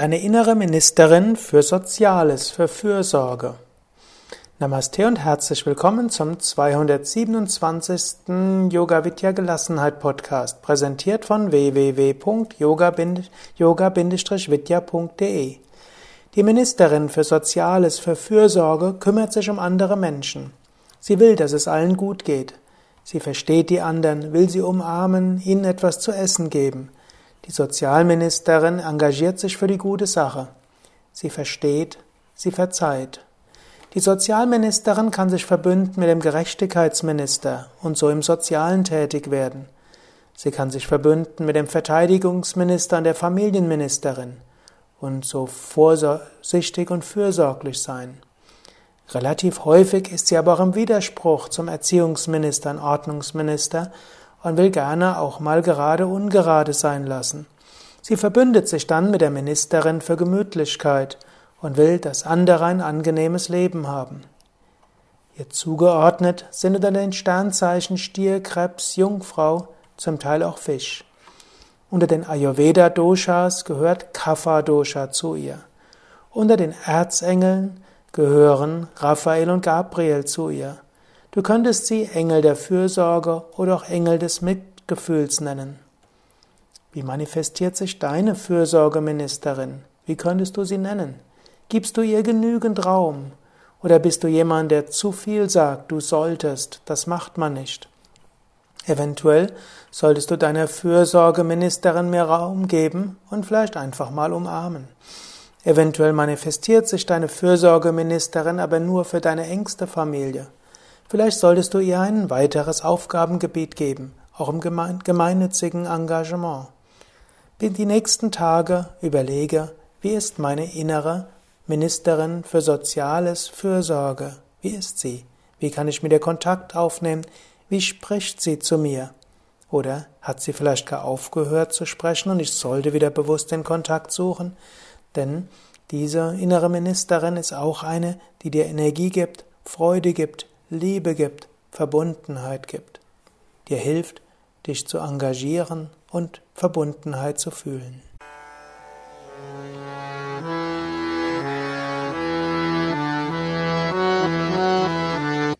Deine innere Ministerin für Soziales, für Fürsorge. Namaste und herzlich willkommen zum 227. Yoga Vidya Gelassenheit Podcast, präsentiert von www.yoga-vidya.de. Die Ministerin für Soziales, für Fürsorge kümmert sich um andere Menschen. Sie will, dass es allen gut geht. Sie versteht die anderen, will sie umarmen, ihnen etwas zu essen geben. Die Sozialministerin engagiert sich für die gute Sache. Sie versteht, sie verzeiht. Die Sozialministerin kann sich verbünden mit dem Gerechtigkeitsminister und so im Sozialen tätig werden. Sie kann sich verbünden mit dem Verteidigungsminister und der Familienministerin und so vorsichtig und fürsorglich sein. Relativ häufig ist sie aber auch im Widerspruch zum Erziehungsminister und Ordnungsminister und will gerne auch mal gerade ungerade sein lassen. Sie verbündet sich dann mit der Ministerin für Gemütlichkeit und will, dass andere ein angenehmes Leben haben. Ihr zugeordnet sind unter den Sternzeichen Stier, Krebs, Jungfrau, zum Teil auch Fisch. Unter den Ayurveda-Doshas gehört Kapha-Dosha zu ihr. Unter den Erzengeln gehören Raphael und Gabriel zu ihr. Du könntest sie Engel der Fürsorge oder auch Engel des Mitgefühls nennen. Wie manifestiert sich deine Fürsorgeministerin? Wie könntest du sie nennen? Gibst du ihr genügend Raum? Oder bist du jemand, der zu viel sagt, du solltest, das macht man nicht? Eventuell solltest du deiner Fürsorgeministerin mehr Raum geben und vielleicht einfach mal umarmen. Eventuell manifestiert sich deine Fürsorgeministerin aber nur für deine engste Familie. Vielleicht solltest du ihr ein weiteres Aufgabengebiet geben, auch im gemeinnützigen Engagement. Die nächsten Tage überlege, wie ist meine innere Ministerin für Soziales Fürsorge? Wie ist sie? Wie kann ich mit ihr Kontakt aufnehmen? Wie spricht sie zu mir? Oder hat sie vielleicht gar aufgehört zu sprechen und ich sollte wieder bewusst den Kontakt suchen? Denn diese innere Ministerin ist auch eine, die dir Energie gibt, Freude gibt, Liebe gibt, Verbundenheit gibt, dir hilft, dich zu engagieren und Verbundenheit zu fühlen.